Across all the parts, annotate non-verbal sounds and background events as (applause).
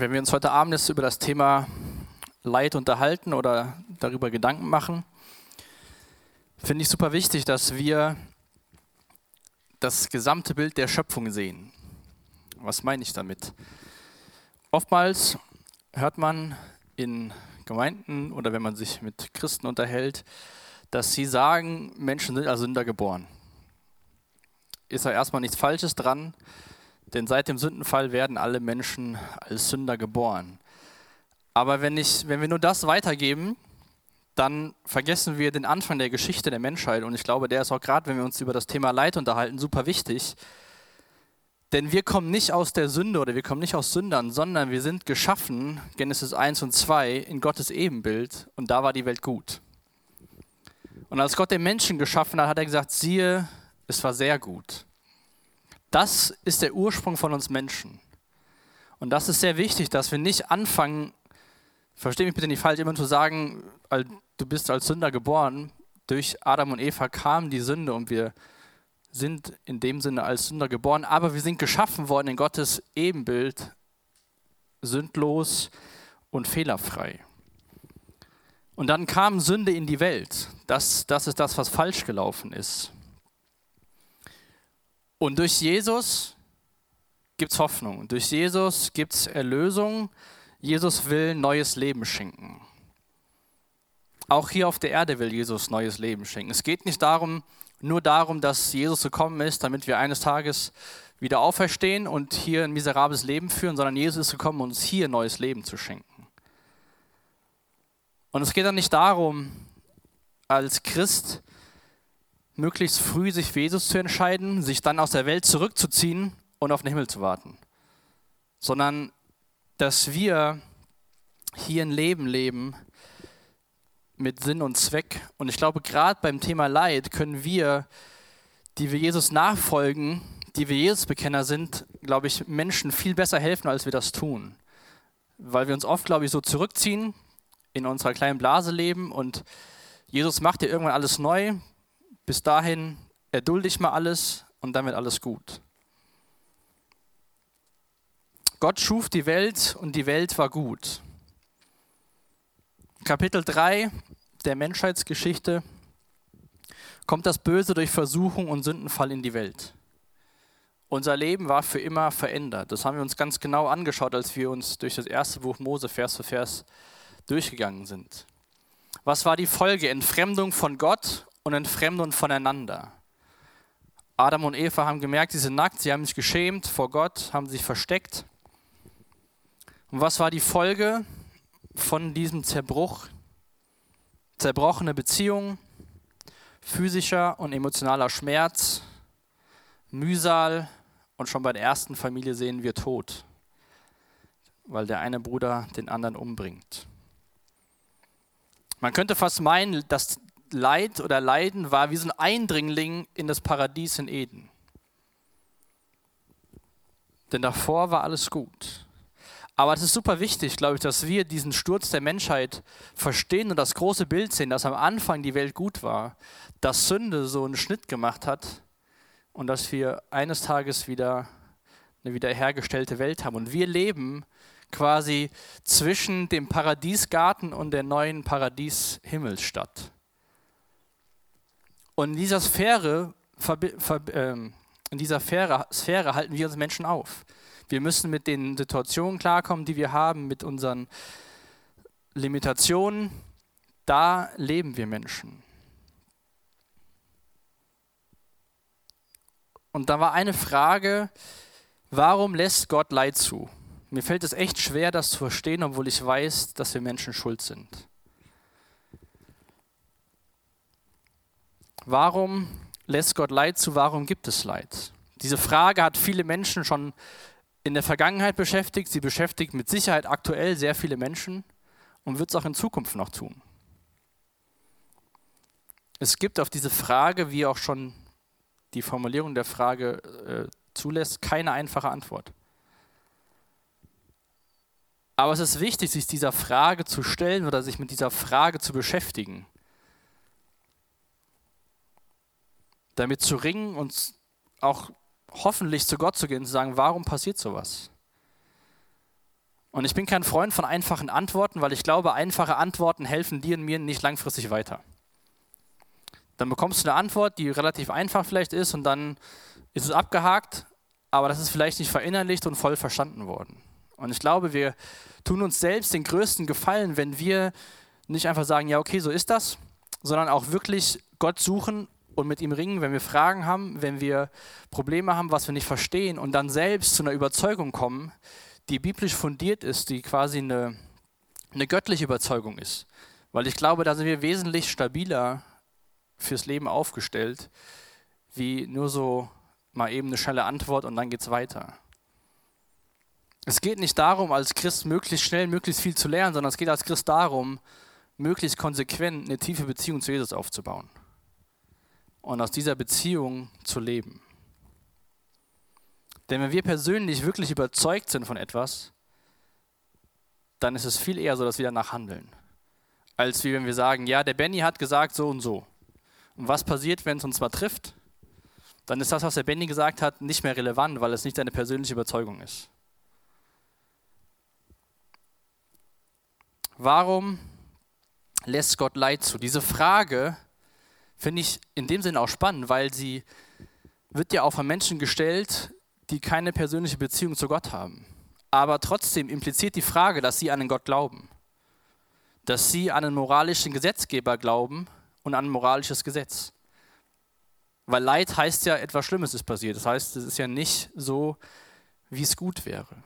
Wenn wir uns heute Abend jetzt über das Thema Leid unterhalten oder darüber Gedanken machen, finde ich super wichtig, dass wir das gesamte Bild der Schöpfung sehen. Was meine ich damit? Oftmals hört man in Gemeinden oder wenn man sich mit Christen unterhält, dass sie sagen, Menschen sind als Sünder geboren. Ist da erstmal nichts Falsches dran, denn seit dem Sündenfall werden alle Menschen als Sünder geboren. Aber wenn, ich, wenn wir nur das weitergeben, dann vergessen wir den Anfang der Geschichte der Menschheit. Und ich glaube, der ist auch gerade, wenn wir uns über das Thema Leid unterhalten, super wichtig. Denn wir kommen nicht aus der Sünde oder wir kommen nicht aus Sündern, sondern wir sind geschaffen, Genesis 1 und 2, in Gottes Ebenbild. Und da war die Welt gut. Und als Gott den Menschen geschaffen hat, hat er gesagt, siehe, es war sehr gut. Das ist der Ursprung von uns Menschen. Und das ist sehr wichtig, dass wir nicht anfangen, verstehe mich bitte nicht falsch, immer zu sagen, du bist als Sünder geboren. Durch Adam und Eva kam die Sünde und wir sind in dem Sinne als Sünder geboren, aber wir sind geschaffen worden in Gottes Ebenbild, sündlos und fehlerfrei. Und dann kam Sünde in die Welt. Das, das ist das, was falsch gelaufen ist. Und durch Jesus gibt es Hoffnung. Durch Jesus gibt es Erlösung. Jesus will neues Leben schenken. Auch hier auf der Erde will Jesus neues Leben schenken. Es geht nicht darum, nur darum, dass Jesus gekommen ist, damit wir eines Tages wieder auferstehen und hier ein miserables Leben führen, sondern Jesus ist gekommen, uns hier neues Leben zu schenken. Und es geht dann nicht darum, als Christ möglichst früh sich für Jesus zu entscheiden, sich dann aus der Welt zurückzuziehen und auf den Himmel zu warten, sondern dass wir hier ein Leben leben mit Sinn und Zweck. Und ich glaube, gerade beim Thema Leid können wir, die wir Jesus nachfolgen, die wir Jesus-Bekenner sind, glaube ich, Menschen viel besser helfen, als wir das tun. Weil wir uns oft, glaube ich, so zurückziehen, in unserer kleinen Blase leben und Jesus macht ja irgendwann alles neu, bis dahin erdulde ich mal alles und dann wird alles gut. Gott schuf die Welt und die Welt war gut. Kapitel 3 der Menschheitsgeschichte kommt das Böse durch Versuchung und Sündenfall in die Welt. Unser Leben war für immer verändert. Das haben wir uns ganz genau angeschaut, als wir uns durch das erste Buch Mose Vers für Vers durchgegangen sind. Was war die Folge? Entfremdung von Gott und Entfremdung voneinander. Adam und Eva haben gemerkt, sie sind nackt, sie haben sich geschämt vor Gott, haben sich versteckt. Und was war die Folge von diesem Zerbruch? Zerbrochene Beziehungen, physischer und emotionaler Schmerz, Mühsal und schon bei der ersten Familie sehen wir Tod, weil der eine Bruder den anderen umbringt. Man könnte fast meinen, dass Leid oder Leiden war wie so ein Eindringling in das Paradies in Eden. Denn davor war alles gut. Aber es ist super wichtig, glaube ich, dass wir diesen Sturz der Menschheit verstehen und das große Bild sehen, dass am Anfang die Welt gut war, dass Sünde so einen Schnitt gemacht hat und dass wir eines Tages wieder eine wiederhergestellte Welt haben. Und wir leben quasi zwischen dem Paradiesgarten und der neuen Paradieshimmelstadt. Und in dieser Sphäre, ähm, in dieser Sphäre, halten wir uns Menschen auf. Wir müssen mit den Situationen klarkommen, die wir haben, mit unseren Limitationen. Da leben wir Menschen. Und da war eine Frage, warum lässt Gott Leid zu? Mir fällt es echt schwer, das zu verstehen, obwohl ich weiß, dass wir Menschen schuld sind. Warum lässt Gott Leid zu? Warum gibt es Leid? Diese Frage hat viele Menschen schon in der Vergangenheit beschäftigt. Sie beschäftigt mit Sicherheit aktuell sehr viele Menschen und wird es auch in Zukunft noch tun. Es gibt auf diese Frage, wie auch schon die Formulierung der Frage äh, zulässt, keine einfache Antwort. Aber es ist wichtig, sich dieser Frage zu stellen oder sich mit dieser Frage zu beschäftigen. Damit zu ringen und auch hoffentlich zu Gott zu gehen und zu sagen, warum passiert sowas? Und ich bin kein Freund von einfachen Antworten, weil ich glaube, einfache Antworten helfen dir und mir nicht langfristig weiter. Dann bekommst du eine Antwort, die relativ einfach vielleicht ist und dann ist es abgehakt, aber das ist vielleicht nicht verinnerlicht und voll verstanden worden. Und ich glaube, wir tun uns selbst den größten Gefallen, wenn wir nicht einfach sagen, ja, okay, so ist das, sondern auch wirklich Gott suchen und mit ihm ringen, wenn wir Fragen haben, wenn wir Probleme haben, was wir nicht verstehen und dann selbst zu einer Überzeugung kommen, die biblisch fundiert ist, die quasi eine, eine göttliche Überzeugung ist. Weil ich glaube, da sind wir wesentlich stabiler fürs Leben aufgestellt, wie nur so mal eben eine schnelle Antwort und dann geht es weiter. Es geht nicht darum, als Christ möglichst schnell, möglichst viel zu lernen, sondern es geht als Christ darum, möglichst konsequent eine tiefe Beziehung zu Jesus aufzubauen und aus dieser Beziehung zu leben. Denn wenn wir persönlich wirklich überzeugt sind von etwas, dann ist es viel eher so, dass wir danach handeln, als wie wenn wir sagen, ja, der Benny hat gesagt so und so. Und was passiert, wenn es uns mal trifft? Dann ist das, was der Benny gesagt hat, nicht mehr relevant, weil es nicht deine persönliche Überzeugung ist. Warum lässt Gott Leid zu? Diese Frage finde ich in dem Sinne auch spannend, weil sie wird ja auch von Menschen gestellt, die keine persönliche Beziehung zu Gott haben. Aber trotzdem impliziert die Frage, dass sie an den Gott glauben. Dass sie an einen moralischen Gesetzgeber glauben und an ein moralisches Gesetz. Weil Leid heißt ja, etwas Schlimmes ist passiert. Das heißt, es ist ja nicht so, wie es gut wäre.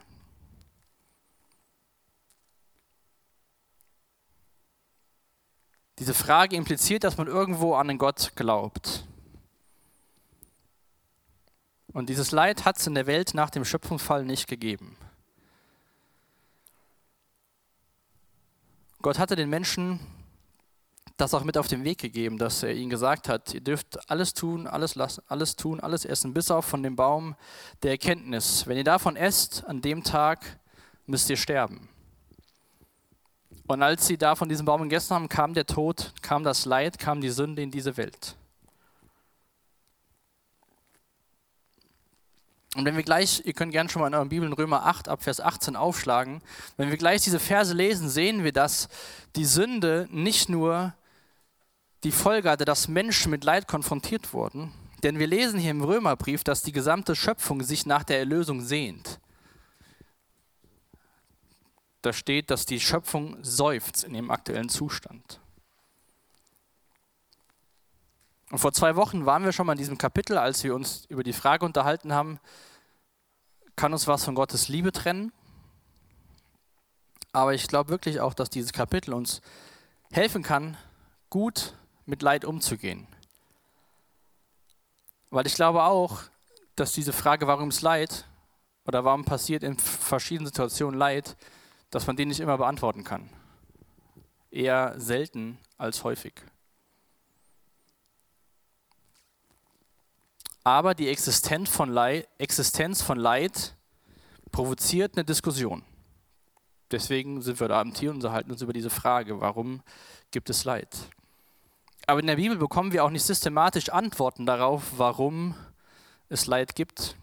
Diese Frage impliziert, dass man irgendwo an den Gott glaubt. Und dieses Leid hat es in der Welt nach dem Schöpfungsfall nicht gegeben. Gott hatte den Menschen das auch mit auf den Weg gegeben, dass er ihnen gesagt hat, ihr dürft alles tun, alles lassen, alles tun, alles essen, bis auf von dem Baum der Erkenntnis. Wenn ihr davon esst, an dem Tag müsst ihr sterben. Und als sie da von diesem Baum gegessen haben, kam der Tod, kam das Leid, kam die Sünde in diese Welt. Und wenn wir gleich, ihr könnt gerne schon mal in euren Bibeln Römer 8 ab Vers 18 aufschlagen, wenn wir gleich diese Verse lesen, sehen wir, dass die Sünde nicht nur die Folge hatte, dass Menschen mit Leid konfrontiert wurden, denn wir lesen hier im Römerbrief, dass die gesamte Schöpfung sich nach der Erlösung sehnt da steht, dass die Schöpfung seufzt in dem aktuellen Zustand. Und vor zwei Wochen waren wir schon mal in diesem Kapitel, als wir uns über die Frage unterhalten haben, kann uns was von Gottes Liebe trennen? Aber ich glaube wirklich auch, dass dieses Kapitel uns helfen kann, gut mit Leid umzugehen. Weil ich glaube auch, dass diese Frage, warum ist Leid oder warum passiert in verschiedenen Situationen Leid, dass man den nicht immer beantworten kann. Eher selten als häufig. Aber die Existenz von, Leid, Existenz von Leid provoziert eine Diskussion. Deswegen sind wir da Abend hier und unterhalten uns über diese Frage, warum gibt es Leid? Aber in der Bibel bekommen wir auch nicht systematisch Antworten darauf, warum es Leid gibt,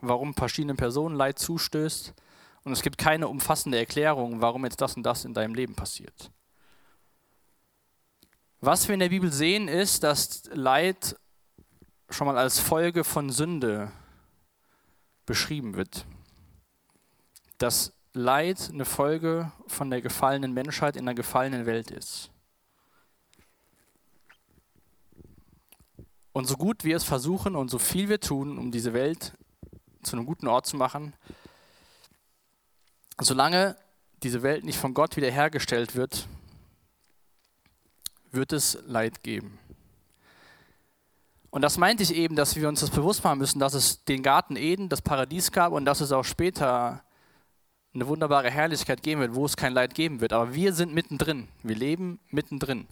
warum verschiedenen Personen Leid zustößt, und es gibt keine umfassende Erklärung, warum jetzt das und das in deinem Leben passiert. Was wir in der Bibel sehen, ist, dass Leid schon mal als Folge von Sünde beschrieben wird. Dass Leid eine Folge von der gefallenen Menschheit in der gefallenen Welt ist. Und so gut wir es versuchen und so viel wir tun, um diese Welt zu einem guten Ort zu machen, solange diese Welt nicht von Gott wiederhergestellt wird, wird es Leid geben. Und das meinte ich eben, dass wir uns das bewusst machen müssen, dass es den Garten Eden, das Paradies gab und dass es auch später eine wunderbare Herrlichkeit geben wird, wo es kein Leid geben wird. Aber wir sind mittendrin. Wir leben mittendrin.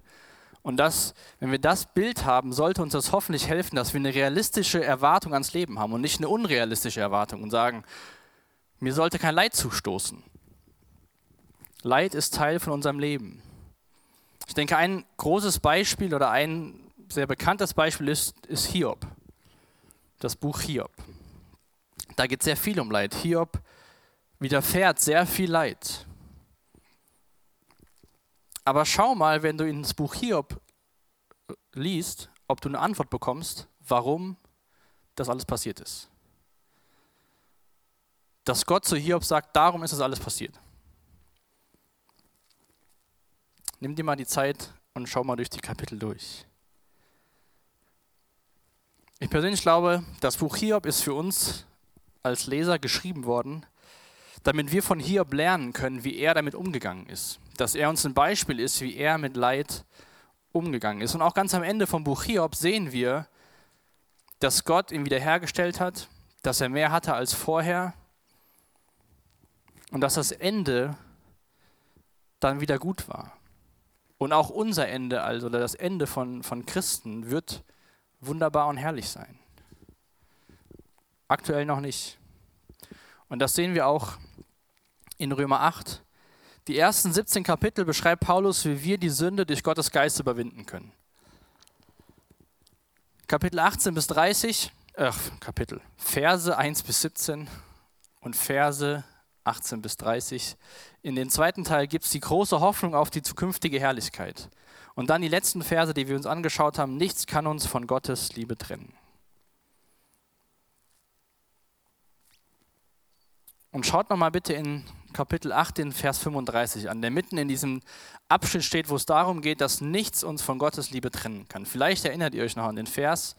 Und das, wenn wir das Bild haben, sollte uns das hoffentlich helfen, dass wir eine realistische Erwartung ans Leben haben und nicht eine unrealistische Erwartung und sagen, mir sollte kein Leid zustoßen. Leid ist Teil von unserem Leben. Ich denke, ein großes Beispiel oder ein sehr bekanntes Beispiel ist, ist Das Buch Hiob. Da geht sehr viel um Leid. Hiob widerfährt sehr viel Leid. Aber schau mal, wenn du ins Buch Hiob liest, ob du eine Antwort bekommst, warum das alles passiert ist. Dass Gott zu Hiob sagt, darum ist das alles passiert. Nimm dir mal die Zeit und schau mal durch die Kapitel durch. Ich persönlich glaube, das Buch Hiob ist für uns als Leser geschrieben worden, damit wir von Hiob lernen können, wie er damit umgegangen ist. Dass er uns ein Beispiel ist, wie er mit Leid umgegangen ist. Und auch ganz am Ende vom Buch Hiob sehen wir, dass Gott ihn wiederhergestellt hat, dass er mehr hatte als vorher und dass das Ende dann wieder gut war. Und auch unser Ende, also das Ende von, von Christen, wird wunderbar und herrlich sein. Aktuell noch nicht. Und das sehen wir auch in Römer 8. Die ersten 17 Kapitel beschreibt Paulus, wie wir die Sünde durch Gottes Geist überwinden können. Kapitel 18 bis 30, äh, Kapitel, Verse 1 bis 17 und Verse 18 bis 30. In den zweiten Teil gibt es die große Hoffnung auf die zukünftige Herrlichkeit. Und dann die letzten Verse, die wir uns angeschaut haben. Nichts kann uns von Gottes Liebe trennen. Und schaut nochmal bitte in Kapitel 8, den Vers 35 an, der mitten in diesem Abschnitt steht, wo es darum geht, dass nichts uns von Gottes Liebe trennen kann. Vielleicht erinnert ihr euch noch an den Vers,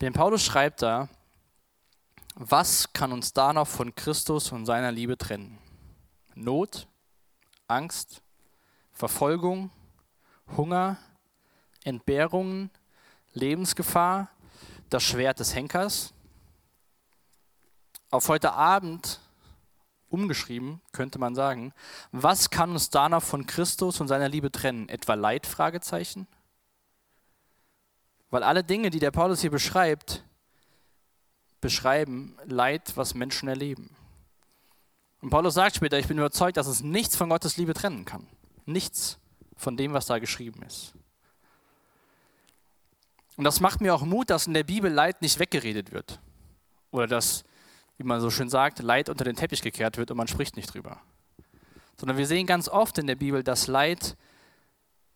den Paulus schreibt da, was kann uns da noch von Christus und seiner Liebe trennen? Not, Angst, Verfolgung, Hunger, Entbehrungen, Lebensgefahr, das Schwert des Henkers. Auf heute Abend umgeschrieben könnte man sagen, was kann uns danach von Christus und seiner Liebe trennen? Etwa Leid? Fragezeichen? Weil alle Dinge, die der Paulus hier beschreibt, beschreiben Leid, was Menschen erleben. Und Paulus sagt später, ich bin überzeugt, dass es nichts von Gottes Liebe trennen kann. Nichts von dem, was da geschrieben ist. Und das macht mir auch Mut, dass in der Bibel Leid nicht weggeredet wird. Oder dass, wie man so schön sagt, Leid unter den Teppich gekehrt wird und man spricht nicht drüber. Sondern wir sehen ganz oft in der Bibel, dass Leid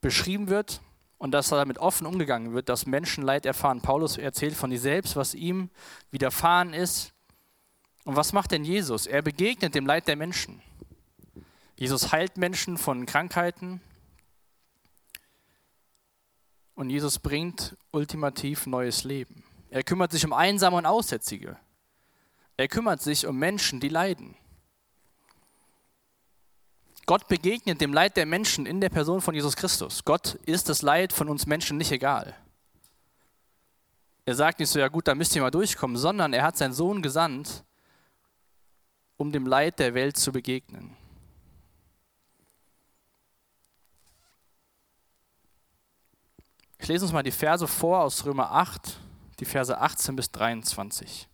beschrieben wird und dass damit offen umgegangen wird, dass Menschen Leid erfahren. Paulus erzählt von sich selbst, was ihm widerfahren ist. Und was macht denn Jesus? Er begegnet dem Leid der Menschen. Jesus heilt Menschen von Krankheiten, und Jesus bringt ultimativ neues Leben. Er kümmert sich um Einsame und Aussätzige. Er kümmert sich um Menschen, die leiden. Gott begegnet dem Leid der Menschen in der Person von Jesus Christus. Gott ist das Leid von uns Menschen nicht egal. Er sagt nicht so, ja gut, da müsst ihr mal durchkommen, sondern er hat seinen Sohn gesandt, um dem Leid der Welt zu begegnen. Ich lese uns mal die Verse vor aus Römer 8, die Verse 18 bis 23.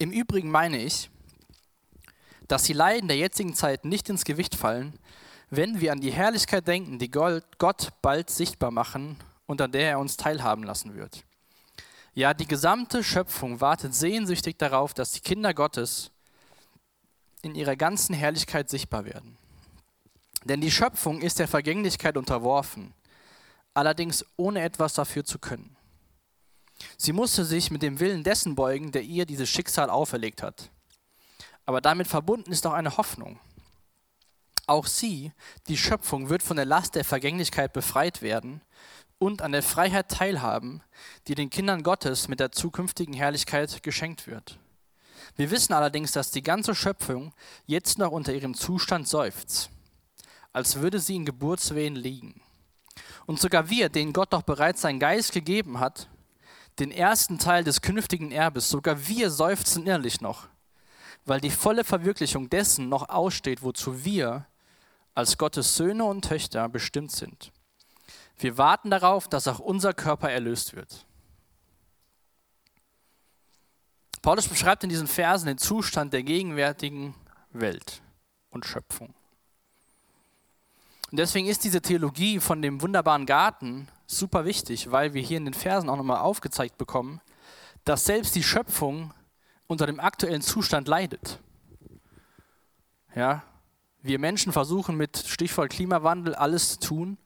Im Übrigen meine ich, dass die Leiden der jetzigen Zeit nicht ins Gewicht fallen, wenn wir an die Herrlichkeit denken, die Gott bald sichtbar machen und an der er uns teilhaben lassen wird. Ja, die gesamte Schöpfung wartet sehnsüchtig darauf, dass die Kinder Gottes in ihrer ganzen Herrlichkeit sichtbar werden. Denn die Schöpfung ist der Vergänglichkeit unterworfen, allerdings ohne etwas dafür zu können. Sie musste sich mit dem Willen dessen beugen, der ihr dieses Schicksal auferlegt hat. Aber damit verbunden ist auch eine Hoffnung. Auch sie, die Schöpfung, wird von der Last der Vergänglichkeit befreit werden und an der Freiheit teilhaben, die den Kindern Gottes mit der zukünftigen Herrlichkeit geschenkt wird. Wir wissen allerdings, dass die ganze Schöpfung jetzt noch unter ihrem Zustand seufzt, als würde sie in Geburtswehen liegen. Und sogar wir, denen Gott doch bereits seinen Geist gegeben hat, den ersten Teil des künftigen Erbes, sogar wir seufzen innerlich noch, weil die volle Verwirklichung dessen noch aussteht, wozu wir als Gottes Söhne und Töchter bestimmt sind. Wir warten darauf, dass auch unser Körper erlöst wird. Paulus beschreibt in diesen Versen den Zustand der gegenwärtigen Welt und Schöpfung. Und deswegen ist diese Theologie von dem wunderbaren Garten super wichtig, weil wir hier in den Versen auch nochmal aufgezeigt bekommen, dass selbst die Schöpfung unter dem aktuellen Zustand leidet. Ja, wir Menschen versuchen mit Stichwort Klimawandel alles zu tun,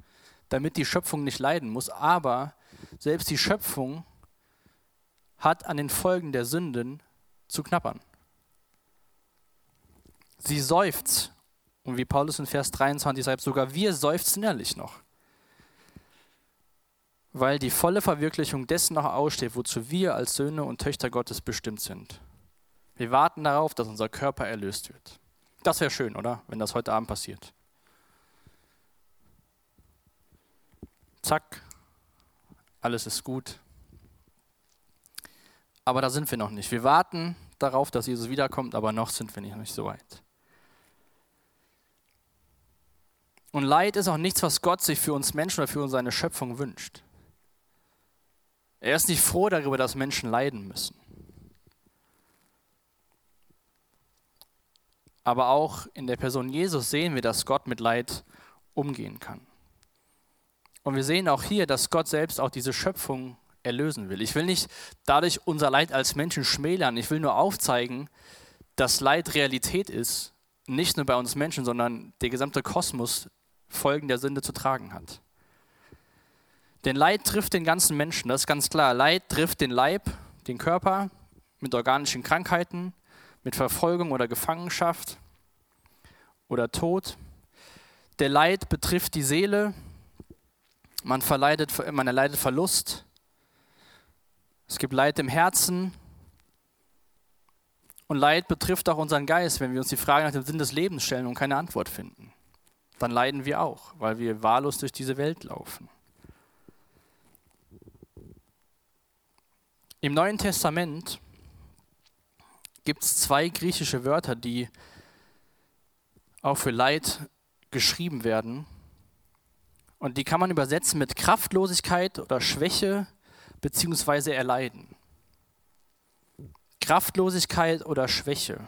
damit die Schöpfung nicht leiden muss, aber selbst die Schöpfung hat an den Folgen der Sünden zu knappern. Sie seufzt, und wie Paulus in Vers 23 sagt, sogar wir seufzen innerlich noch, weil die volle Verwirklichung dessen noch aussteht, wozu wir als Söhne und Töchter Gottes bestimmt sind. Wir warten darauf, dass unser Körper erlöst wird. Das wäre schön, oder? Wenn das heute Abend passiert. Zack, alles ist gut. Aber da sind wir noch nicht. Wir warten darauf, dass Jesus wiederkommt, aber noch sind wir nicht so weit. Und Leid ist auch nichts, was Gott sich für uns Menschen oder für seine Schöpfung wünscht. Er ist nicht froh darüber, dass Menschen leiden müssen. Aber auch in der Person Jesus sehen wir, dass Gott mit Leid umgehen kann. Und wir sehen auch hier, dass Gott selbst auch diese Schöpfung erlösen will. Ich will nicht dadurch unser Leid als Menschen schmälern. Ich will nur aufzeigen, dass Leid Realität ist. Nicht nur bei uns Menschen, sondern der gesamte Kosmos Folgen der Sünde zu tragen hat. Denn Leid trifft den ganzen Menschen, das ist ganz klar. Leid trifft den Leib, den Körper mit organischen Krankheiten, mit Verfolgung oder Gefangenschaft oder Tod. Der Leid betrifft die Seele, man, verleidet, man erleidet Verlust. Es gibt Leid im Herzen. Und Leid betrifft auch unseren Geist, wenn wir uns die Frage nach dem Sinn des Lebens stellen und keine Antwort finden. Dann leiden wir auch, weil wir wahllos durch diese Welt laufen. Im Neuen Testament gibt es zwei griechische Wörter, die auch für Leid geschrieben werden. Und die kann man übersetzen mit Kraftlosigkeit oder Schwäche bzw. Erleiden. Kraftlosigkeit oder Schwäche.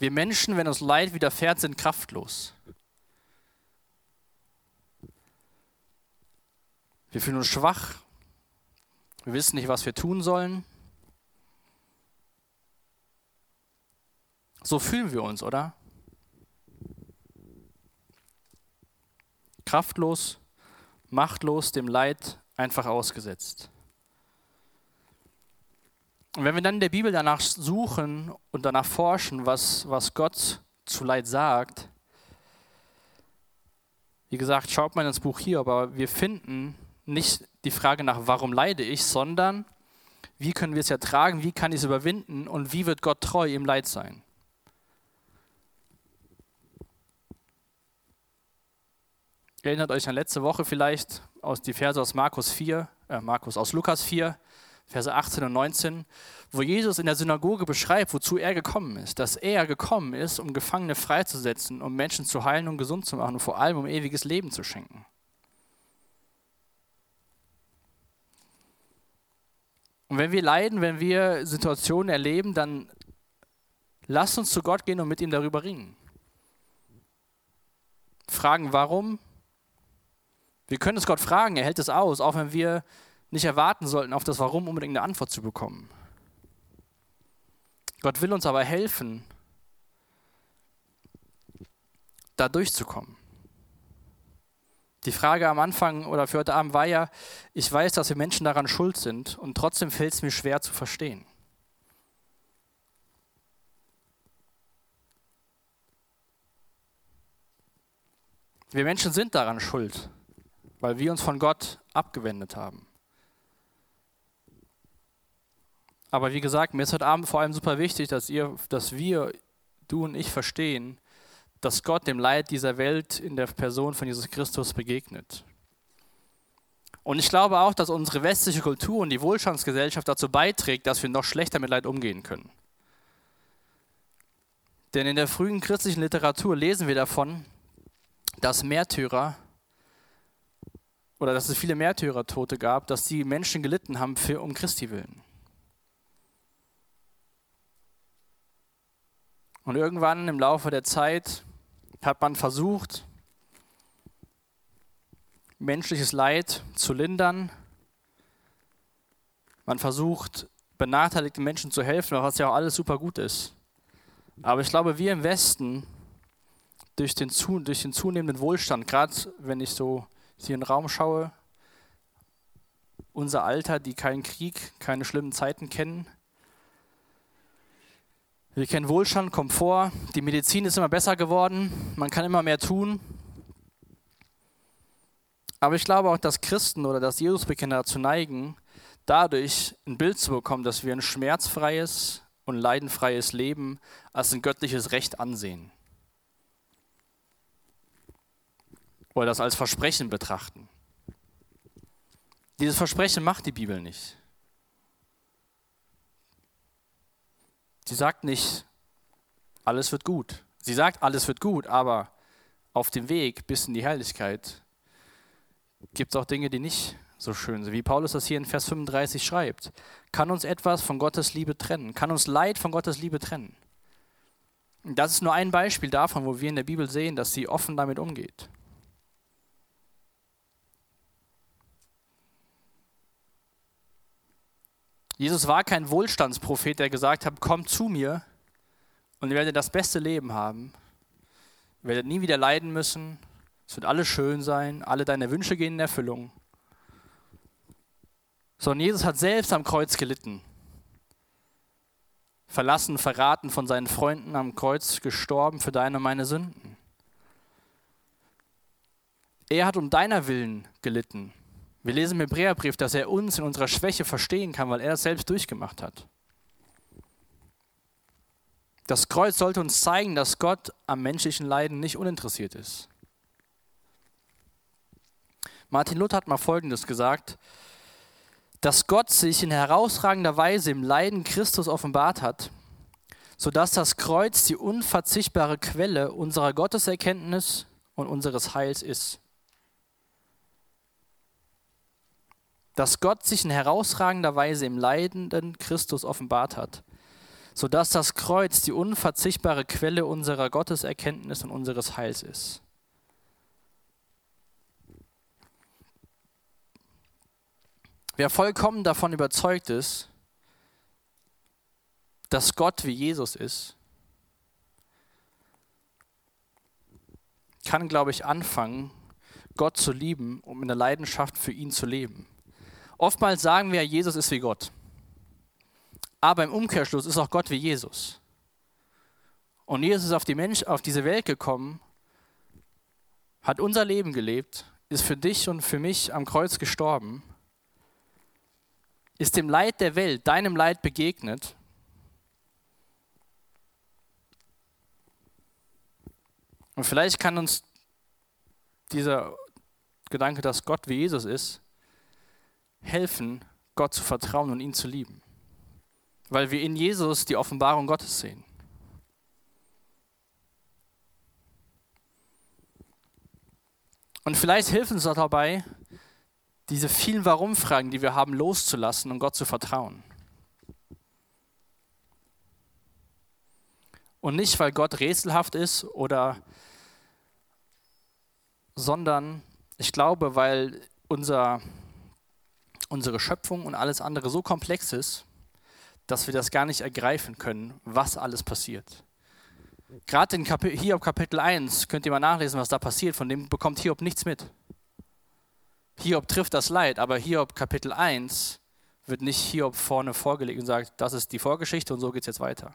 Wir Menschen, wenn uns Leid widerfährt, sind kraftlos. Wir fühlen uns schwach. Wir wissen nicht, was wir tun sollen. So fühlen wir uns, oder? kraftlos, machtlos dem Leid einfach ausgesetzt. Und wenn wir dann in der Bibel danach suchen und danach forschen, was, was Gott zu Leid sagt, wie gesagt, schaut mal ins Buch hier, aber wir finden nicht die Frage nach, warum leide ich, sondern wie können wir es ertragen, wie kann ich es überwinden und wie wird Gott treu im Leid sein. Erinnert euch an letzte Woche vielleicht aus die Verse aus Markus 4, äh Markus aus Lukas 4, Verse 18 und 19, wo Jesus in der Synagoge beschreibt, wozu er gekommen ist, dass er gekommen ist, um Gefangene freizusetzen, um Menschen zu heilen und gesund zu machen und vor allem um ewiges Leben zu schenken. Und wenn wir leiden, wenn wir Situationen erleben, dann lasst uns zu Gott gehen und mit ihm darüber ringen. Fragen, warum, wir können es Gott fragen, er hält es aus, auch wenn wir nicht erwarten sollten, auf das Warum unbedingt eine Antwort zu bekommen. Gott will uns aber helfen, da durchzukommen. Die Frage am Anfang oder für heute Abend war ja, ich weiß, dass wir Menschen daran schuld sind und trotzdem fällt es mir schwer zu verstehen. Wir Menschen sind daran schuld, weil wir uns von Gott abgewendet haben. Aber wie gesagt, mir ist heute Abend vor allem super wichtig, dass, ihr, dass wir, du und ich, verstehen, dass Gott dem Leid dieser Welt in der Person von Jesus Christus begegnet. Und ich glaube auch, dass unsere westliche Kultur und die Wohlstandsgesellschaft dazu beiträgt, dass wir noch schlechter mit Leid umgehen können. Denn in der frühen christlichen Literatur lesen wir davon, dass Märtyrer oder dass es viele Märtyrertote gab, dass die Menschen gelitten haben für, um Christi willen. Und irgendwann im Laufe der Zeit hat man versucht, menschliches Leid zu lindern. Man versucht, benachteiligten Menschen zu helfen, was ja auch alles super gut ist. Aber ich glaube, wir im Westen, durch den, durch den zunehmenden Wohlstand, gerade wenn ich so hier in den Raum schaue, unser Alter, die keinen Krieg, keine schlimmen Zeiten kennen. Wir kennen Wohlstand, Komfort, die Medizin ist immer besser geworden, man kann immer mehr tun. Aber ich glaube auch, dass Christen oder dass Jesusbekenner dazu neigen, dadurch ein Bild zu bekommen, dass wir ein schmerzfreies und leidenfreies Leben als ein göttliches Recht ansehen. Oder das als Versprechen betrachten. Dieses Versprechen macht die Bibel nicht. Sie sagt nicht, alles wird gut. Sie sagt, alles wird gut, aber auf dem Weg bis in die Herrlichkeit gibt es auch Dinge, die nicht so schön sind. Wie Paulus das hier in Vers 35 schreibt. Kann uns etwas von Gottes Liebe trennen? Kann uns Leid von Gottes Liebe trennen? Das ist nur ein Beispiel davon, wo wir in der Bibel sehen, dass sie offen damit umgeht. Jesus war kein Wohlstandsprophet, der gesagt hat, kommt zu mir und ihr werdet das beste Leben haben. Ihr werdet nie wieder leiden müssen. Es wird alles schön sein. Alle deine Wünsche gehen in Erfüllung. Sondern Jesus hat selbst am Kreuz gelitten. Verlassen, verraten von seinen Freunden am Kreuz gestorben für deine und meine Sünden. Er hat um deiner Willen gelitten. Wir lesen im Hebräerbrief, dass er uns in unserer Schwäche verstehen kann, weil er das selbst durchgemacht hat. Das Kreuz sollte uns zeigen, dass Gott am menschlichen Leiden nicht uninteressiert ist. Martin Luther hat mal Folgendes gesagt, dass Gott sich in herausragender Weise im Leiden Christus offenbart hat, sodass das Kreuz die unverzichtbare Quelle unserer Gotteserkenntnis und unseres Heils ist. Dass Gott sich in herausragender Weise im leidenden Christus offenbart hat, sodass das Kreuz die unverzichtbare Quelle unserer Gotteserkenntnis und unseres Heils ist. Wer vollkommen davon überzeugt ist, dass Gott wie Jesus ist, kann, glaube ich, anfangen, Gott zu lieben, um in der Leidenschaft für ihn zu leben. Oftmals sagen wir, Jesus ist wie Gott. Aber im Umkehrschluss ist auch Gott wie Jesus. Und Jesus ist auf, die Mensch, auf diese Welt gekommen, hat unser Leben gelebt, ist für dich und für mich am Kreuz gestorben, ist dem Leid der Welt, deinem Leid begegnet. Und vielleicht kann uns dieser Gedanke, dass Gott wie Jesus ist, helfen, Gott zu vertrauen und ihn zu lieben. Weil wir in Jesus die Offenbarung Gottes sehen. Und vielleicht hilft uns auch dabei, diese vielen Warum-Fragen, die wir haben, loszulassen und Gott zu vertrauen. Und nicht, weil Gott rätselhaft ist oder, sondern ich glaube, weil unser unsere Schöpfung und alles andere so komplex ist, dass wir das gar nicht ergreifen können, was alles passiert. Gerade in Kapi Hiob Kapitel 1 könnt ihr mal nachlesen, was da passiert. Von dem bekommt Hiob nichts mit. Hiob trifft das Leid, aber Hiob Kapitel 1 wird nicht Hiob vorne vorgelegt und sagt, das ist die Vorgeschichte und so geht es jetzt weiter.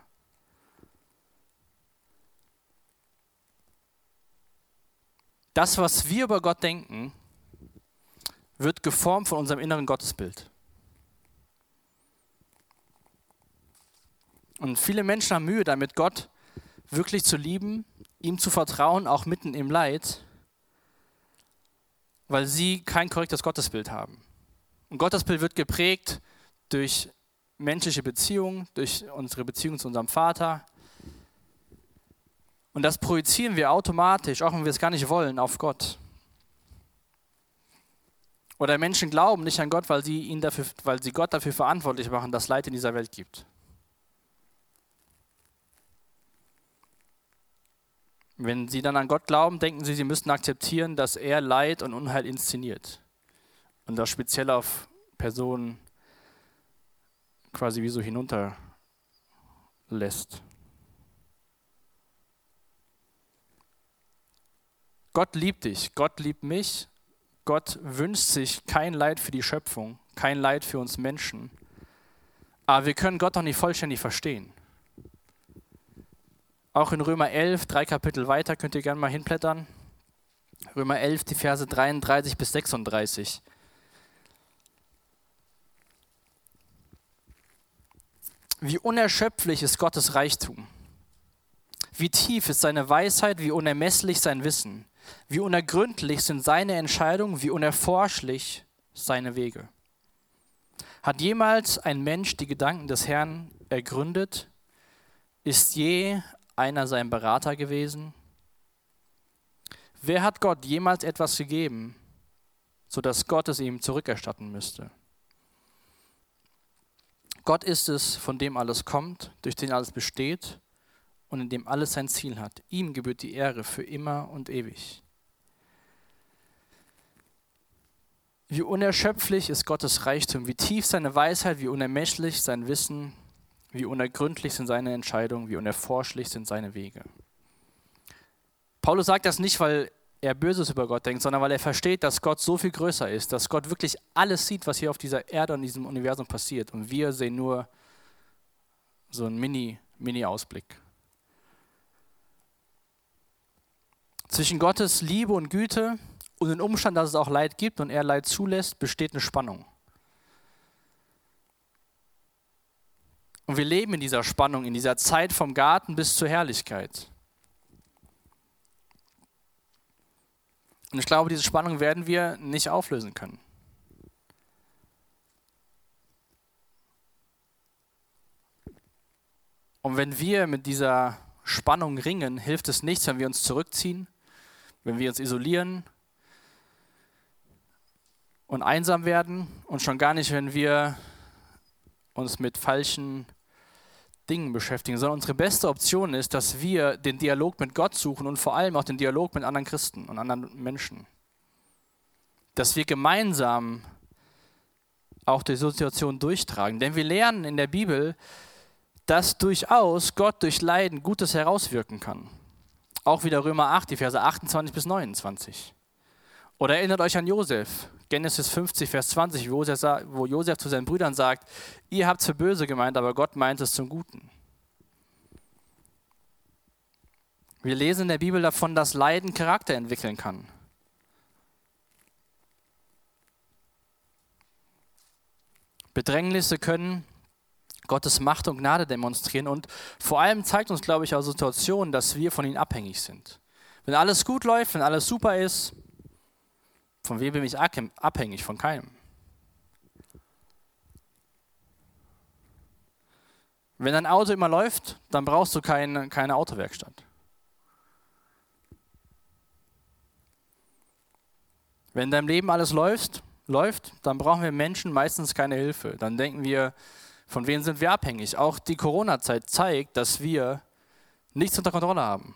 Das, was wir über Gott denken, wird geformt von unserem inneren Gottesbild. Und viele Menschen haben Mühe damit, Gott wirklich zu lieben, ihm zu vertrauen, auch mitten im Leid, weil sie kein korrektes Gottesbild haben. Und Gottesbild wird geprägt durch menschliche Beziehungen, durch unsere Beziehung zu unserem Vater. Und das projizieren wir automatisch, auch wenn wir es gar nicht wollen, auf Gott. Oder Menschen glauben nicht an Gott, weil sie, ihn dafür, weil sie Gott dafür verantwortlich machen, dass Leid in dieser Welt gibt. Wenn Sie dann an Gott glauben, denken Sie, Sie müssten akzeptieren, dass er Leid und Unheil inszeniert. Und das speziell auf Personen quasi wie so hinunterlässt. Gott liebt dich, Gott liebt mich, Gott wünscht sich kein Leid für die Schöpfung, kein Leid für uns Menschen. Aber wir können Gott doch nicht vollständig verstehen. Auch in Römer 11, drei Kapitel weiter, könnt ihr gerne mal hinblättern. Römer 11, die Verse 33 bis 36. Wie unerschöpflich ist Gottes Reichtum. Wie tief ist seine Weisheit, wie unermesslich sein Wissen. Wie unergründlich sind seine Entscheidungen, wie unerforschlich seine Wege. Hat jemals ein Mensch die Gedanken des Herrn ergründet? Ist je einer sein Berater gewesen? Wer hat Gott jemals etwas gegeben, sodass Gott es ihm zurückerstatten müsste? Gott ist es, von dem alles kommt, durch den alles besteht und in dem alles sein Ziel hat. Ihm gebührt die Ehre für immer und ewig. Wie unerschöpflich ist Gottes Reichtum, wie tief seine Weisheit, wie unermesslich sein Wissen, wie unergründlich sind seine Entscheidungen, wie unerforschlich sind seine Wege. Paulus sagt das nicht, weil er Böses über Gott denkt, sondern weil er versteht, dass Gott so viel größer ist, dass Gott wirklich alles sieht, was hier auf dieser Erde und diesem Universum passiert. Und wir sehen nur so einen Mini, Mini-Ausblick. Zwischen Gottes Liebe und Güte und dem Umstand, dass es auch Leid gibt und er Leid zulässt, besteht eine Spannung. Und wir leben in dieser Spannung, in dieser Zeit vom Garten bis zur Herrlichkeit. Und ich glaube, diese Spannung werden wir nicht auflösen können. Und wenn wir mit dieser Spannung ringen, hilft es nichts, wenn wir uns zurückziehen, wenn wir uns isolieren und einsam werden und schon gar nicht, wenn wir uns mit falschen Dingen beschäftigen, sondern unsere beste Option ist, dass wir den Dialog mit Gott suchen und vor allem auch den Dialog mit anderen Christen und anderen Menschen. Dass wir gemeinsam auch die Situation durchtragen. Denn wir lernen in der Bibel, dass durchaus Gott durch Leiden Gutes herauswirken kann. Auch wieder Römer 8, die Verse 28 bis 29. Oder erinnert euch an Josef, Genesis 50, Vers 20, wo Josef, zu seinen Brüdern sagt, ihr habt es für böse gemeint, aber Gott meint es zum Guten. Wir lesen in der Bibel davon, dass Leiden Charakter entwickeln kann. Bedrängnisse können Gottes Macht und Gnade demonstrieren und vor allem zeigt uns, glaube ich, auch Situationen, dass wir von ihm abhängig sind. Wenn alles gut läuft, wenn alles super ist, von wem bin ich abhängig? Von keinem. Wenn dein Auto immer läuft, dann brauchst du keine, keine Autowerkstatt. Wenn in deinem Leben alles läuft, läuft, dann brauchen wir Menschen meistens keine Hilfe. Dann denken wir, von wem sind wir abhängig? Auch die Corona-Zeit zeigt, dass wir nichts unter Kontrolle haben.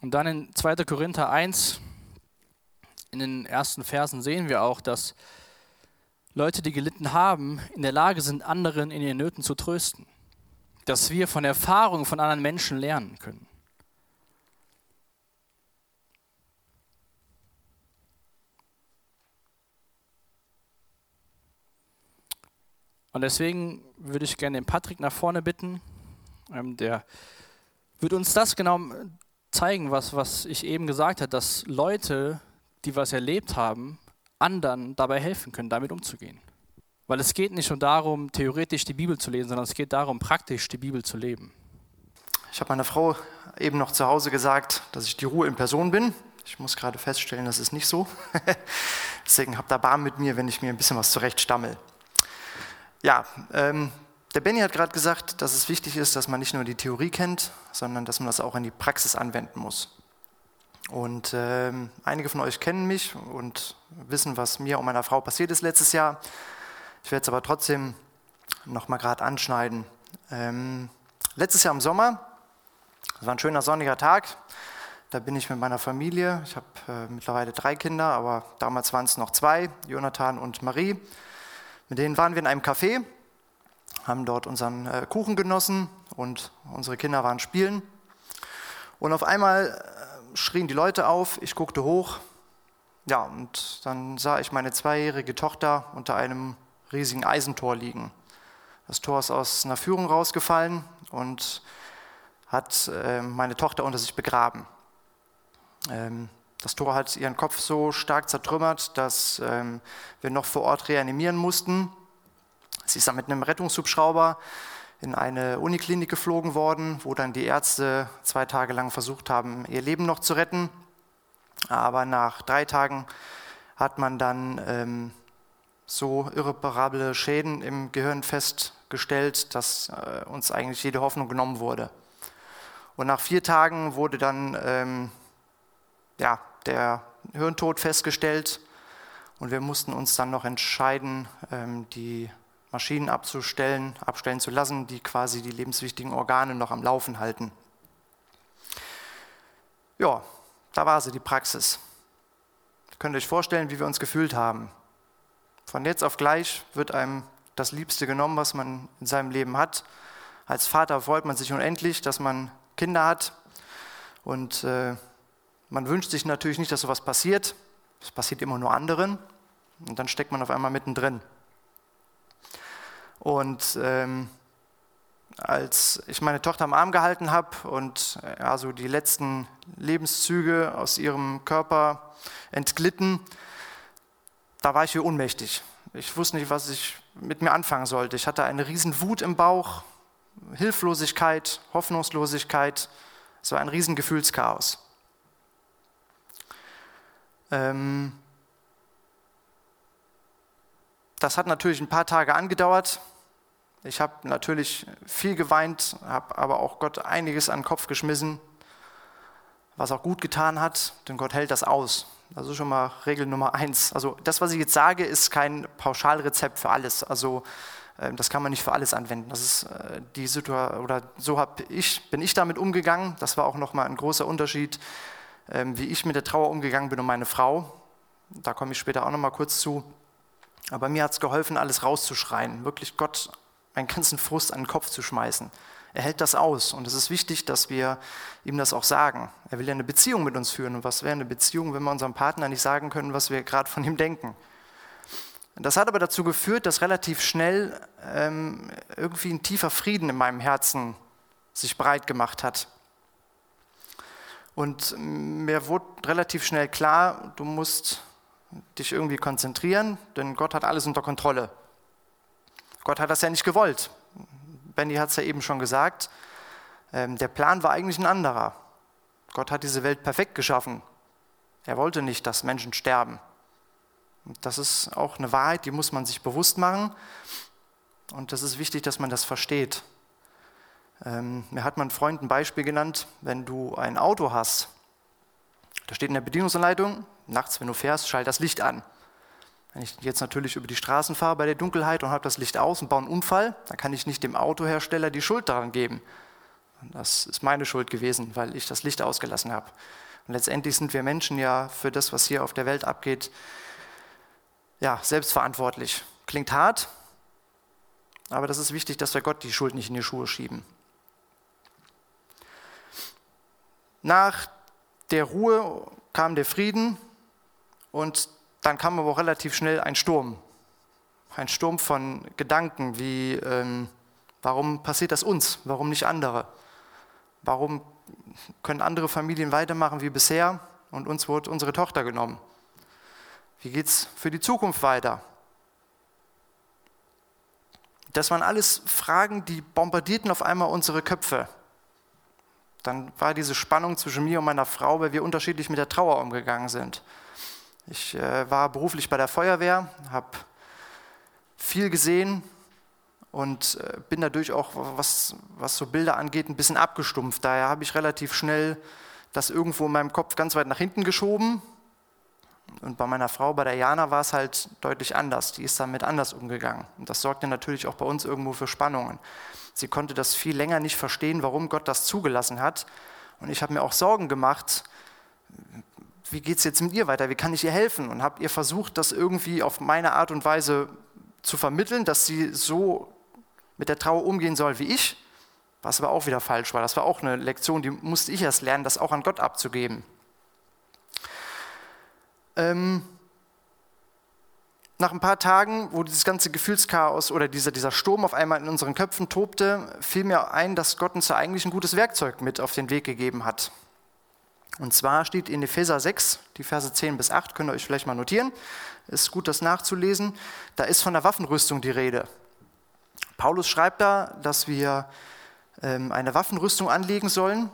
Und dann in 2. Korinther 1, in den ersten Versen sehen wir auch, dass Leute, die gelitten haben, in der Lage sind, anderen in ihren Nöten zu trösten. Dass wir von Erfahrungen von anderen Menschen lernen können. Und deswegen würde ich gerne den Patrick nach vorne bitten. Ähm, der wird uns das genau zeigen, was, was ich eben gesagt habe, dass Leute, die was erlebt haben, anderen dabei helfen können, damit umzugehen. Weil es geht nicht nur darum, theoretisch die Bibel zu lesen, sondern es geht darum, praktisch die Bibel zu leben. Ich habe meiner Frau eben noch zu Hause gesagt, dass ich die Ruhe in Person bin. Ich muss gerade feststellen, das ist nicht so. (laughs) Deswegen habt da Barm mit mir, wenn ich mir ein bisschen was zurechtstammel. Ja, ähm, der Benny hat gerade gesagt, dass es wichtig ist, dass man nicht nur die Theorie kennt, sondern dass man das auch in die Praxis anwenden muss. Und ähm, einige von euch kennen mich und wissen, was mir und meiner Frau passiert ist letztes Jahr. Ich werde es aber trotzdem nochmal gerade anschneiden. Ähm, letztes Jahr im Sommer, es war ein schöner sonniger Tag, da bin ich mit meiner Familie, ich habe äh, mittlerweile drei Kinder, aber damals waren es noch zwei, Jonathan und Marie. Mit denen waren wir in einem Café, haben dort unseren äh, Kuchen genossen und unsere Kinder waren spielen. Und auf einmal äh, schrien die Leute auf, ich guckte hoch, ja, und dann sah ich meine zweijährige Tochter unter einem riesigen Eisentor liegen. Das Tor ist aus einer Führung rausgefallen und hat äh, meine Tochter unter sich begraben. Ähm, das Tor hat ihren Kopf so stark zertrümmert, dass ähm, wir noch vor Ort reanimieren mussten. Sie ist dann mit einem Rettungshubschrauber in eine Uniklinik geflogen worden, wo dann die Ärzte zwei Tage lang versucht haben, ihr Leben noch zu retten. Aber nach drei Tagen hat man dann ähm, so irreparable Schäden im Gehirn festgestellt, dass äh, uns eigentlich jede Hoffnung genommen wurde. Und nach vier Tagen wurde dann ähm, ja, der Hirntod festgestellt und wir mussten uns dann noch entscheiden, ähm, die Maschinen abzustellen, abstellen zu lassen, die quasi die lebenswichtigen Organe noch am Laufen halten. Ja, da war sie, die Praxis. Ihr könnt euch vorstellen, wie wir uns gefühlt haben. Von jetzt auf gleich wird einem das Liebste genommen, was man in seinem Leben hat. Als Vater freut man sich unendlich, dass man Kinder hat. Und äh, man wünscht sich natürlich nicht, dass sowas passiert. Es passiert immer nur anderen. Und dann steckt man auf einmal mittendrin. Und ähm, als ich meine Tochter am Arm gehalten habe und also die letzten Lebenszüge aus ihrem Körper entglitten, da war ich wie ohnmächtig. Ich wusste nicht, was ich mit mir anfangen sollte. Ich hatte eine riesen Wut im Bauch, Hilflosigkeit, Hoffnungslosigkeit. Es war ein riesen Gefühlschaos. Ähm das hat natürlich ein paar Tage angedauert. Ich habe natürlich viel geweint, habe aber auch Gott einiges an den Kopf geschmissen, was auch gut getan hat, denn Gott hält das aus. Ist schon mal Regel Nummer eins. Also das, was ich jetzt sage, ist kein Pauschalrezept für alles. Also ähm, das kann man nicht für alles anwenden. Das ist äh, die Situation oder so ich bin ich damit umgegangen. Das war auch noch mal ein großer Unterschied, wie ich mit der Trauer umgegangen bin und meine Frau. Da komme ich später auch noch mal kurz zu. Aber mir hat es geholfen, alles rauszuschreien, wirklich Gott meinen ganzen Frust an den Kopf zu schmeißen. Er hält das aus und es ist wichtig, dass wir ihm das auch sagen. Er will ja eine Beziehung mit uns führen und was wäre eine Beziehung, wenn wir unserem Partner nicht sagen können, was wir gerade von ihm denken. Das hat aber dazu geführt, dass relativ schnell ähm, irgendwie ein tiefer Frieden in meinem Herzen sich breit gemacht hat. Und mir wurde relativ schnell klar, du musst dich irgendwie konzentrieren, denn Gott hat alles unter Kontrolle. Gott hat das ja nicht gewollt. Benny hat es ja eben schon gesagt. Ähm, der Plan war eigentlich ein anderer. Gott hat diese Welt perfekt geschaffen. Er wollte nicht, dass Menschen sterben. Und das ist auch eine Wahrheit, die muss man sich bewusst machen. Und das ist wichtig, dass man das versteht. Ähm, mir hat mein Freund ein Beispiel genannt, wenn du ein Auto hast, da steht in der Bedienungsanleitung, nachts, wenn du fährst, schalt das Licht an. Wenn ich jetzt natürlich über die Straßen fahre bei der Dunkelheit und habe das Licht aus und baue einen Unfall, dann kann ich nicht dem Autohersteller die Schuld daran geben. Das ist meine Schuld gewesen, weil ich das Licht ausgelassen habe. Und letztendlich sind wir Menschen ja für das, was hier auf der Welt abgeht, ja, selbstverantwortlich. Klingt hart, aber das ist wichtig, dass wir Gott die Schuld nicht in die Schuhe schieben. Nach der Ruhe kam der Frieden und dann kam aber auch relativ schnell ein Sturm. Ein Sturm von Gedanken wie, ähm, warum passiert das uns, warum nicht andere? Warum können andere Familien weitermachen wie bisher und uns wurde unsere Tochter genommen? Wie geht es für die Zukunft weiter? Das waren alles Fragen, die bombardierten auf einmal unsere Köpfe. Dann war diese Spannung zwischen mir und meiner Frau, weil wir unterschiedlich mit der Trauer umgegangen sind. Ich äh, war beruflich bei der Feuerwehr, habe viel gesehen und äh, bin dadurch auch, was, was so Bilder angeht, ein bisschen abgestumpft. Daher habe ich relativ schnell das irgendwo in meinem Kopf ganz weit nach hinten geschoben. Und bei meiner Frau, bei der Jana, war es halt deutlich anders. Die ist damit anders umgegangen. Und das sorgte natürlich auch bei uns irgendwo für Spannungen. Sie konnte das viel länger nicht verstehen, warum Gott das zugelassen hat. Und ich habe mir auch Sorgen gemacht, wie geht es jetzt mit ihr weiter? Wie kann ich ihr helfen? Und habe ihr versucht, das irgendwie auf meine Art und Weise zu vermitteln, dass sie so mit der Trauer umgehen soll wie ich, was aber auch wieder falsch war. Das war auch eine Lektion, die musste ich erst lernen, das auch an Gott abzugeben. Ähm, nach ein paar Tagen, wo dieses ganze Gefühlschaos oder dieser, dieser Sturm auf einmal in unseren Köpfen tobte, fiel mir ein, dass Gott uns da eigentlich ein gutes Werkzeug mit auf den Weg gegeben hat. Und zwar steht in Epheser 6, die Verse 10 bis 8, könnt ihr euch vielleicht mal notieren, ist gut das nachzulesen, da ist von der Waffenrüstung die Rede. Paulus schreibt da, dass wir ähm, eine Waffenrüstung anlegen sollen.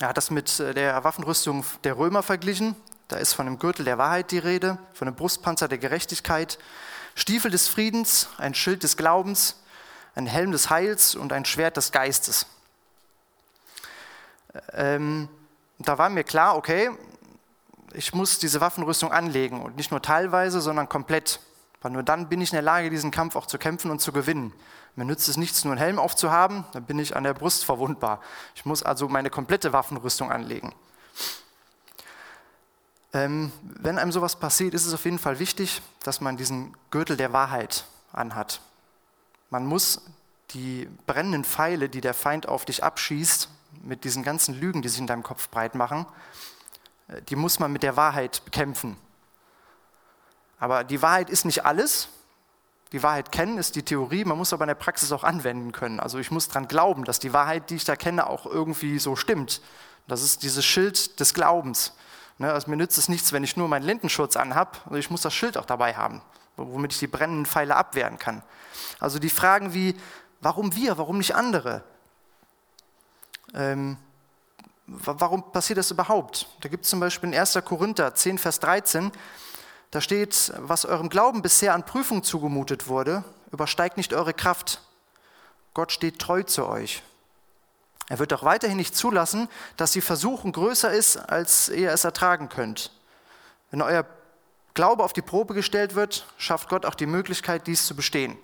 Er hat das mit äh, der Waffenrüstung der Römer verglichen. Da ist von dem Gürtel der Wahrheit die Rede, von dem Brustpanzer der Gerechtigkeit, Stiefel des Friedens, ein Schild des Glaubens, ein Helm des Heils und ein Schwert des Geistes. Ähm, da war mir klar, okay, ich muss diese Waffenrüstung anlegen und nicht nur teilweise, sondern komplett. Weil nur dann bin ich in der Lage, diesen Kampf auch zu kämpfen und zu gewinnen. Mir nützt es nichts, nur einen Helm aufzuhaben, dann bin ich an der Brust verwundbar. Ich muss also meine komplette Waffenrüstung anlegen. Ähm, wenn einem sowas passiert, ist es auf jeden Fall wichtig, dass man diesen Gürtel der Wahrheit anhat. Man muss die brennenden Pfeile, die der Feind auf dich abschießt, mit diesen ganzen Lügen, die sich in deinem Kopf breit machen, äh, die muss man mit der Wahrheit bekämpfen. Aber die Wahrheit ist nicht alles. Die Wahrheit kennen ist die Theorie, man muss aber in der Praxis auch anwenden können. Also ich muss daran glauben, dass die Wahrheit, die ich da kenne, auch irgendwie so stimmt. Das ist dieses Schild des Glaubens. Ne, also mir nützt es nichts, wenn ich nur meinen Lindenschutz anhab. Also ich muss das Schild auch dabei haben, womit ich die brennenden Pfeile abwehren kann. Also die Fragen wie, warum wir, warum nicht andere? Ähm, warum passiert das überhaupt? Da gibt es zum Beispiel in 1. Korinther 10, Vers 13, da steht, was eurem Glauben bisher an Prüfung zugemutet wurde, übersteigt nicht eure Kraft. Gott steht treu zu euch. Er wird auch weiterhin nicht zulassen, dass die Versuchung größer ist, als ihr es ertragen könnt. Wenn euer Glaube auf die Probe gestellt wird, schafft Gott auch die Möglichkeit, dies zu bestehen.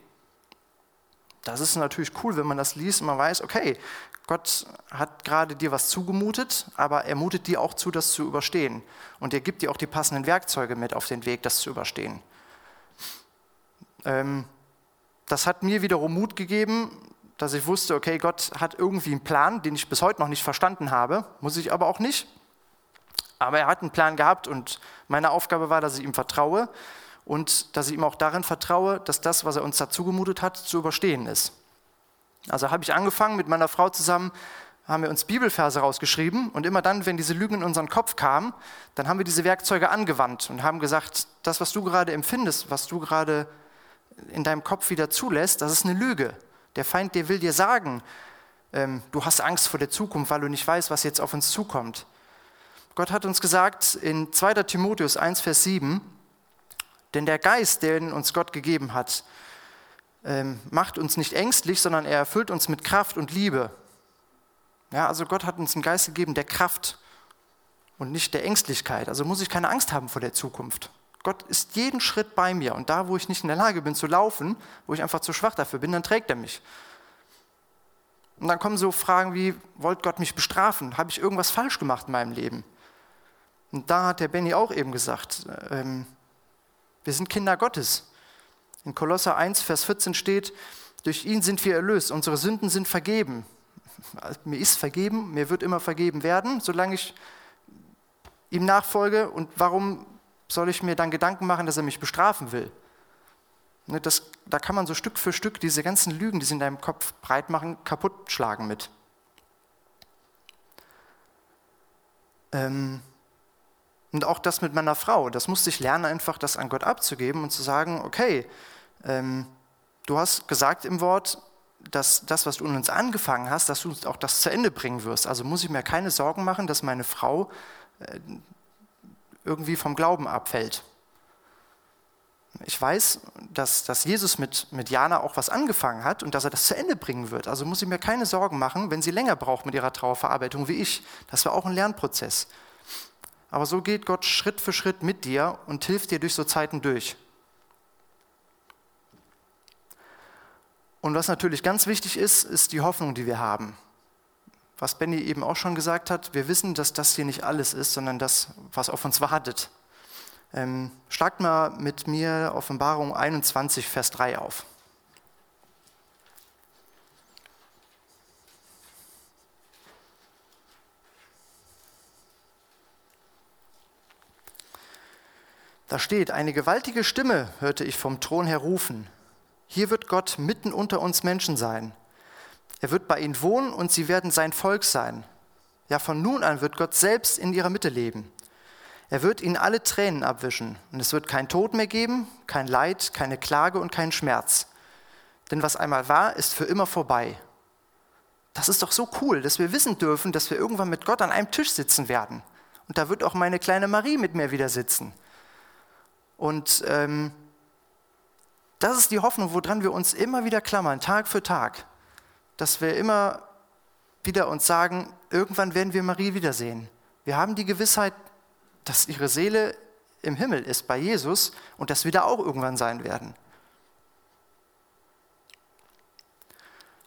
Das ist natürlich cool, wenn man das liest und man weiß, okay, Gott hat gerade dir was zugemutet, aber er mutet dir auch zu, das zu überstehen. Und er gibt dir auch die passenden Werkzeuge mit auf den Weg, das zu überstehen. Ähm, das hat mir wiederum Mut gegeben, dass ich wusste, okay, Gott hat irgendwie einen Plan, den ich bis heute noch nicht verstanden habe, muss ich aber auch nicht. Aber er hat einen Plan gehabt und meine Aufgabe war, dass ich ihm vertraue und dass ich ihm auch darin vertraue, dass das, was er uns dazu gemutet hat, zu überstehen ist. Also habe ich angefangen mit meiner Frau zusammen, haben wir uns Bibelverse rausgeschrieben und immer dann, wenn diese Lügen in unseren Kopf kamen, dann haben wir diese Werkzeuge angewandt und haben gesagt, das, was du gerade empfindest, was du gerade in deinem Kopf wieder zulässt, das ist eine Lüge. Der Feind, der will dir sagen, ähm, du hast Angst vor der Zukunft, weil du nicht weißt, was jetzt auf uns zukommt. Gott hat uns gesagt in 2. Timotheus 1, Vers 7, denn der Geist, den uns Gott gegeben hat, ähm, macht uns nicht ängstlich, sondern er erfüllt uns mit Kraft und Liebe. Ja, also Gott hat uns einen Geist gegeben der Kraft und nicht der Ängstlichkeit. Also muss ich keine Angst haben vor der Zukunft. Gott ist jeden Schritt bei mir und da, wo ich nicht in der Lage bin zu laufen, wo ich einfach zu schwach dafür bin, dann trägt er mich. Und dann kommen so Fragen wie, wollt Gott mich bestrafen? Habe ich irgendwas falsch gemacht in meinem Leben? Und da hat der Benny auch eben gesagt, ähm, wir sind Kinder Gottes. In Kolosser 1, Vers 14 steht, durch ihn sind wir erlöst, unsere Sünden sind vergeben. (laughs) Mir ist vergeben, mir wird immer vergeben werden, solange ich ihm nachfolge. Und warum soll ich mir dann Gedanken machen, dass er mich bestrafen will? Ne, das, da kann man so Stück für Stück diese ganzen Lügen, die sie in deinem Kopf breit machen, kaputt schlagen mit. Ähm, und auch das mit meiner Frau, das musste ich lernen, einfach das an Gott abzugeben und zu sagen, okay, ähm, du hast gesagt im Wort, dass das, was du in uns angefangen hast, dass du auch das zu Ende bringen wirst. Also muss ich mir keine Sorgen machen, dass meine Frau äh, irgendwie vom Glauben abfällt. Ich weiß, dass, dass Jesus mit, mit Jana auch was angefangen hat und dass er das zu Ende bringen wird. Also muss ich mir keine Sorgen machen, wenn sie länger braucht mit ihrer Trauerverarbeitung wie ich. Das war auch ein Lernprozess. Aber so geht Gott Schritt für Schritt mit dir und hilft dir durch so Zeiten durch. Und was natürlich ganz wichtig ist, ist die Hoffnung, die wir haben. Was Benny eben auch schon gesagt hat, wir wissen, dass das hier nicht alles ist, sondern das, was auf uns wartet. Ähm, schlagt mal mit mir Offenbarung 21, Vers 3 auf. Da steht, eine gewaltige Stimme hörte ich vom Thron her rufen. Hier wird Gott mitten unter uns Menschen sein. Er wird bei ihnen wohnen und sie werden sein Volk sein. Ja, von nun an wird Gott selbst in ihrer Mitte leben. Er wird ihnen alle Tränen abwischen und es wird kein Tod mehr geben, kein Leid, keine Klage und kein Schmerz. Denn was einmal war, ist für immer vorbei. Das ist doch so cool, dass wir wissen dürfen, dass wir irgendwann mit Gott an einem Tisch sitzen werden. Und da wird auch meine kleine Marie mit mir wieder sitzen. Und ähm, das ist die Hoffnung, woran wir uns immer wieder klammern, Tag für Tag. Dass wir immer wieder uns sagen, irgendwann werden wir Marie wiedersehen. Wir haben die Gewissheit, dass ihre Seele im Himmel ist bei Jesus und dass wir da auch irgendwann sein werden.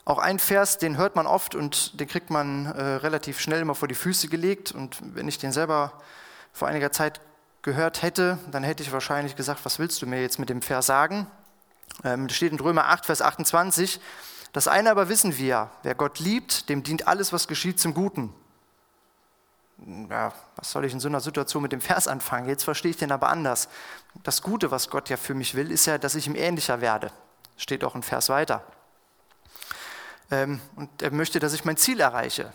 Auch ein Vers, den hört man oft und den kriegt man äh, relativ schnell immer vor die Füße gelegt. Und wenn ich den selber vor einiger Zeit gehört hätte, dann hätte ich wahrscheinlich gesagt, was willst du mir jetzt mit dem Vers sagen? Ähm, steht in Römer 8, Vers 28. Das eine aber wissen wir, wer Gott liebt, dem dient alles, was geschieht, zum Guten. Ja, was soll ich in so einer Situation mit dem Vers anfangen? Jetzt verstehe ich den aber anders. Das Gute, was Gott ja für mich will, ist ja, dass ich ihm ähnlicher werde. Steht auch ein Vers weiter. Ähm, und er möchte, dass ich mein Ziel erreiche.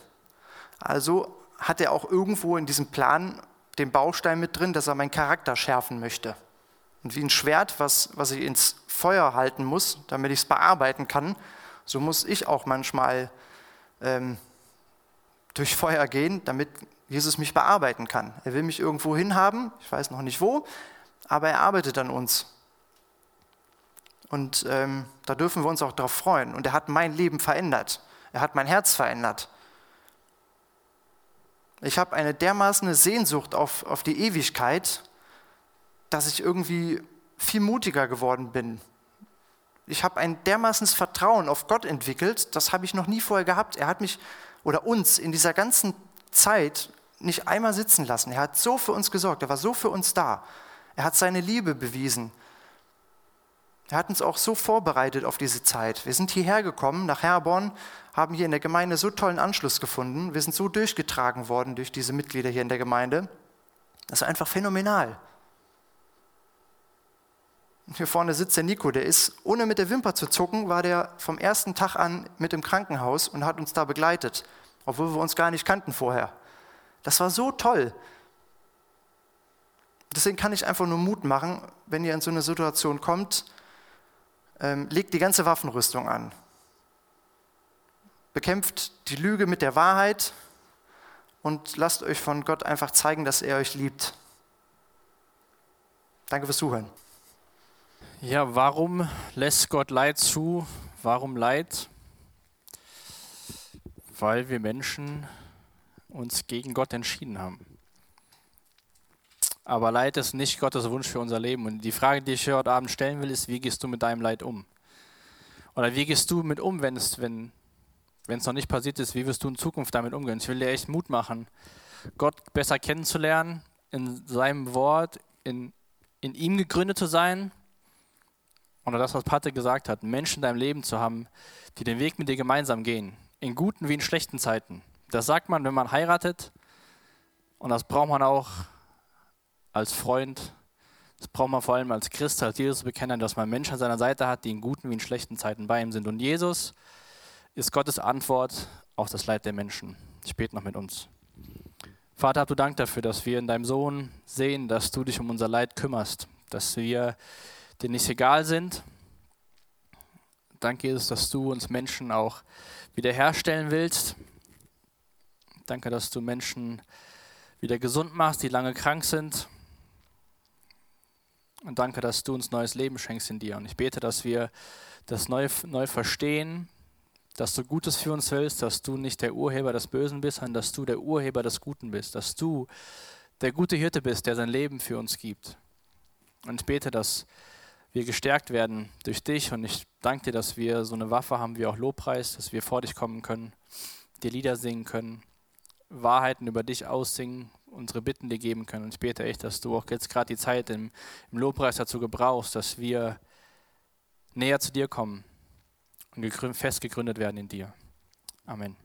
Also hat er auch irgendwo in diesem Plan den Baustein mit drin, dass er meinen Charakter schärfen möchte. Und wie ein Schwert, was, was ich ins Feuer halten muss, damit ich es bearbeiten kann, so muss ich auch manchmal ähm, durch Feuer gehen, damit Jesus mich bearbeiten kann. Er will mich irgendwo hinhaben, ich weiß noch nicht wo, aber er arbeitet an uns. Und ähm, da dürfen wir uns auch darauf freuen. Und er hat mein Leben verändert. Er hat mein Herz verändert. Ich habe eine dermaßen Sehnsucht auf, auf die Ewigkeit, dass ich irgendwie viel mutiger geworden bin. Ich habe ein dermaßen Vertrauen auf Gott entwickelt, das habe ich noch nie vorher gehabt. Er hat mich oder uns in dieser ganzen Zeit nicht einmal sitzen lassen. Er hat so für uns gesorgt, er war so für uns da. Er hat seine Liebe bewiesen. Er hat uns auch so vorbereitet auf diese Zeit. Wir sind hierher gekommen, nach Herborn, haben hier in der Gemeinde so tollen Anschluss gefunden. Wir sind so durchgetragen worden durch diese Mitglieder hier in der Gemeinde. Das ist einfach phänomenal. Hier vorne sitzt der Nico, der ist, ohne mit der Wimper zu zucken, war der vom ersten Tag an mit im Krankenhaus und hat uns da begleitet, obwohl wir uns gar nicht kannten vorher. Das war so toll. Deswegen kann ich einfach nur Mut machen, wenn ihr in so eine Situation kommt, ähm, legt die ganze Waffenrüstung an bekämpft die Lüge mit der Wahrheit und lasst euch von Gott einfach zeigen, dass er euch liebt. Danke fürs Zuhören. Ja, warum lässt Gott Leid zu? Warum Leid? Weil wir Menschen uns gegen Gott entschieden haben. Aber Leid ist nicht Gottes Wunsch für unser Leben. Und die Frage, die ich heute Abend stellen will, ist, wie gehst du mit deinem Leid um? Oder wie gehst du mit um, wenn es, wenn wenn es noch nicht passiert ist, wie wirst du in Zukunft damit umgehen? Ich will dir echt Mut machen, Gott besser kennenzulernen, in seinem Wort, in, in ihm gegründet zu sein. Oder das, was Patrick gesagt hat, Menschen in deinem Leben zu haben, die den Weg mit dir gemeinsam gehen, in guten wie in schlechten Zeiten. Das sagt man, wenn man heiratet. Und das braucht man auch als Freund. Das braucht man vor allem als Christ, als Jesus-Bekenner, dass man Menschen an seiner Seite hat, die in guten wie in schlechten Zeiten bei ihm sind. Und Jesus ist Gottes Antwort auf das Leid der Menschen. Bete noch mit uns. Vater, hab du Dank dafür, dass wir in deinem Sohn sehen, dass du dich um unser Leid kümmerst, dass wir dir nicht egal sind. Danke, Jesus, dass du uns Menschen auch wiederherstellen willst. Danke, dass du Menschen wieder gesund machst, die lange krank sind. Und danke, dass du uns neues Leben schenkst in dir. Und ich bete, dass wir das neu, neu verstehen, dass du Gutes für uns willst, dass du nicht der Urheber des Bösen bist, sondern dass du der Urheber des Guten bist, dass du der gute Hirte bist, der sein Leben für uns gibt. Und ich bete, dass wir gestärkt werden durch dich und ich danke dir, dass wir so eine Waffe haben wie auch Lobpreis, dass wir vor dich kommen können, dir Lieder singen können, Wahrheiten über dich aussingen, unsere Bitten dir geben können. Und ich bete echt, dass du auch jetzt gerade die Zeit im, im Lobpreis dazu gebrauchst, dass wir näher zu dir kommen und fest gegründet werden in dir. Amen.